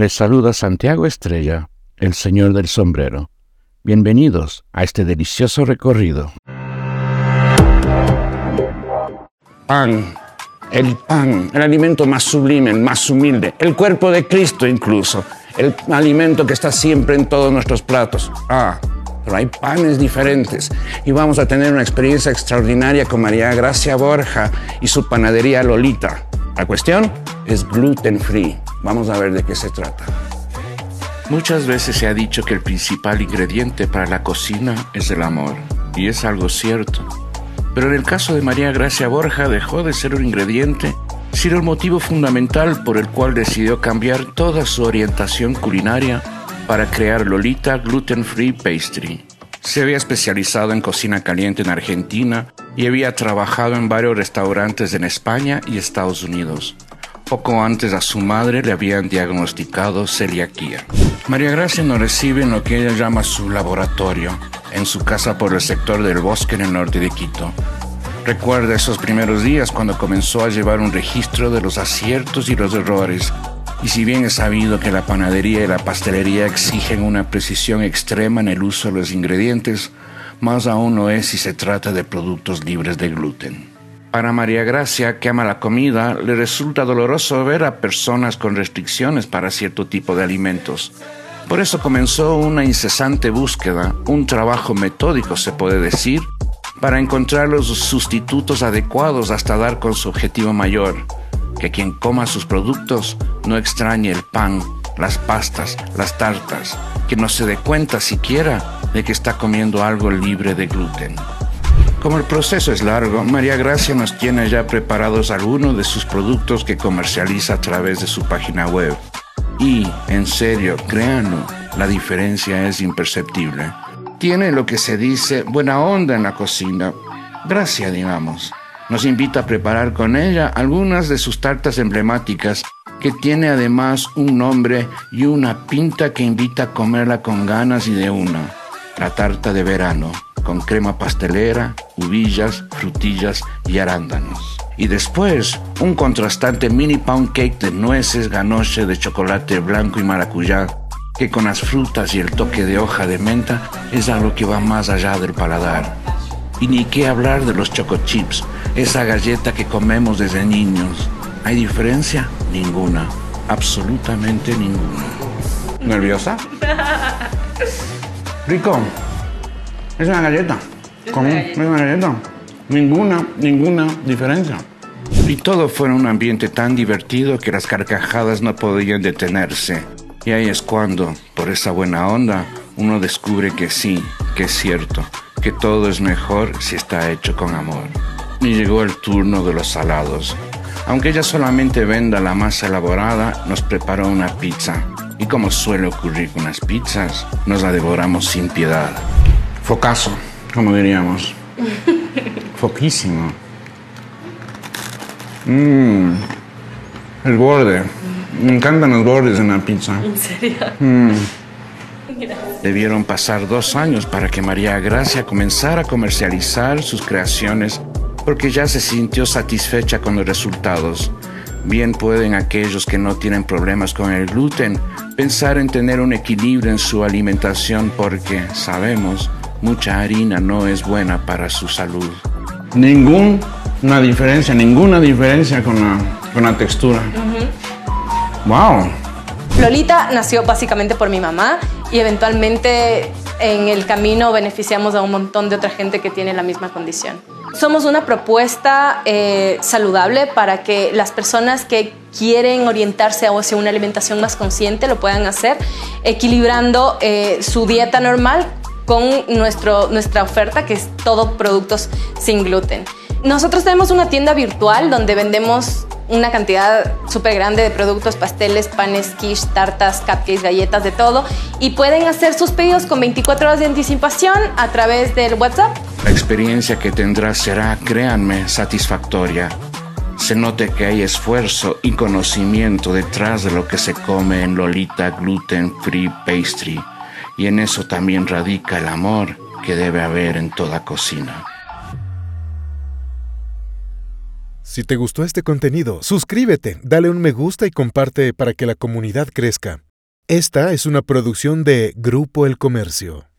Les saluda Santiago Estrella, el señor del sombrero. Bienvenidos a este delicioso recorrido. Pan, el pan, el alimento más sublime, el más humilde, el cuerpo de Cristo incluso, el alimento que está siempre en todos nuestros platos. Ah, pero hay panes diferentes y vamos a tener una experiencia extraordinaria con María Gracia Borja y su panadería Lolita. La cuestión es gluten free. Vamos a ver de qué se trata. Muchas veces se ha dicho que el principal ingrediente para la cocina es el amor, y es algo cierto. Pero en el caso de María Gracia Borja dejó de ser un ingrediente, sino el motivo fundamental por el cual decidió cambiar toda su orientación culinaria para crear Lolita Gluten Free Pastry. Se había especializado en cocina caliente en Argentina y había trabajado en varios restaurantes en España y Estados Unidos. Poco antes a su madre le habían diagnosticado celiaquía. María Gracia nos recibe en lo que ella llama su laboratorio, en su casa por el sector del bosque en el norte de Quito. Recuerda esos primeros días cuando comenzó a llevar un registro de los aciertos y los errores y si bien es sabido que la panadería y la pastelería exigen una precisión extrema en el uso de los ingredientes, más aún no es si se trata de productos libres de gluten. Para María Gracia, que ama la comida, le resulta doloroso ver a personas con restricciones para cierto tipo de alimentos. Por eso comenzó una incesante búsqueda, un trabajo metódico se puede decir, para encontrar los sustitutos adecuados hasta dar con su objetivo mayor, que quien coma sus productos no extrañe el pan, las pastas, las tartas, que no se dé cuenta siquiera de que está comiendo algo libre de gluten. Como el proceso es largo, María Gracia nos tiene ya preparados algunos de sus productos que comercializa a través de su página web. Y, en serio, créanlo, la diferencia es imperceptible. Tiene lo que se dice buena onda en la cocina, gracia digamos nos invita a preparar con ella algunas de sus tartas emblemáticas, que tiene además un nombre y una pinta que invita a comerla con ganas y de una. La tarta de verano, con crema pastelera, uvillas, frutillas y arándanos. Y después, un contrastante mini pound cake de nueces, ganoche de chocolate blanco y maracuyá, que con las frutas y el toque de hoja de menta es algo que va más allá del paladar. Y ni qué hablar de los choco chips, esa galleta que comemos desde niños. ¿Hay diferencia? Ninguna, absolutamente ninguna. ¿Nerviosa? Rico, es una galleta. ¿Cómo? Es una galleta. Ninguna, ninguna diferencia. Y todo fue en un ambiente tan divertido que las carcajadas no podían detenerse. Y ahí es cuando, por esa buena onda, uno descubre que sí, que es cierto, que todo es mejor si está hecho con amor y llegó el turno de los salados. Aunque ella solamente venda la masa elaborada, nos preparó una pizza. Y como suele ocurrir con las pizzas, nos la devoramos sin piedad. Focazo, como diríamos. Foquísimo. Mmm. El borde. Me encantan los bordes en la pizza. ¿En serio? Mm. Debieron pasar dos años para que María Gracia comenzara a comercializar sus creaciones porque ya se sintió satisfecha con los resultados. Bien pueden aquellos que no tienen problemas con el gluten pensar en tener un equilibrio en su alimentación porque, sabemos, mucha harina no es buena para su salud. Ninguna diferencia, ninguna diferencia con la, con la textura. ¡Wow! Lolita nació básicamente por mi mamá y eventualmente en el camino beneficiamos a un montón de otra gente que tiene la misma condición. Somos una propuesta eh, saludable para que las personas que quieren orientarse hacia una alimentación más consciente lo puedan hacer, equilibrando eh, su dieta normal con nuestro, nuestra oferta, que es todo productos sin gluten. Nosotros tenemos una tienda virtual donde vendemos una cantidad súper grande de productos, pasteles, panes, quiche, tartas, cupcakes, galletas, de todo. Y pueden hacer sus pedidos con 24 horas de anticipación a través del WhatsApp. La experiencia que tendrás será, créanme, satisfactoria. Se note que hay esfuerzo y conocimiento detrás de lo que se come en Lolita Gluten Free Pastry. Y en eso también radica el amor que debe haber en toda cocina. Si te gustó este contenido, suscríbete, dale un me gusta y comparte para que la comunidad crezca. Esta es una producción de Grupo El Comercio.